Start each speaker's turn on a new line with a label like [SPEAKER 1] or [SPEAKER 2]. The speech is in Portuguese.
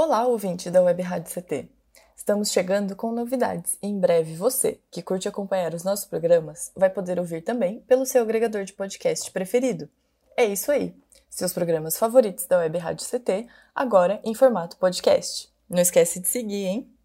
[SPEAKER 1] Olá, ouvinte da Web Rádio CT. Estamos chegando com novidades e em breve você, que curte acompanhar os nossos programas, vai poder ouvir também pelo seu agregador de podcast preferido. É isso aí! Seus programas favoritos da Web Rádio CT, agora em formato podcast. Não esquece de seguir, hein?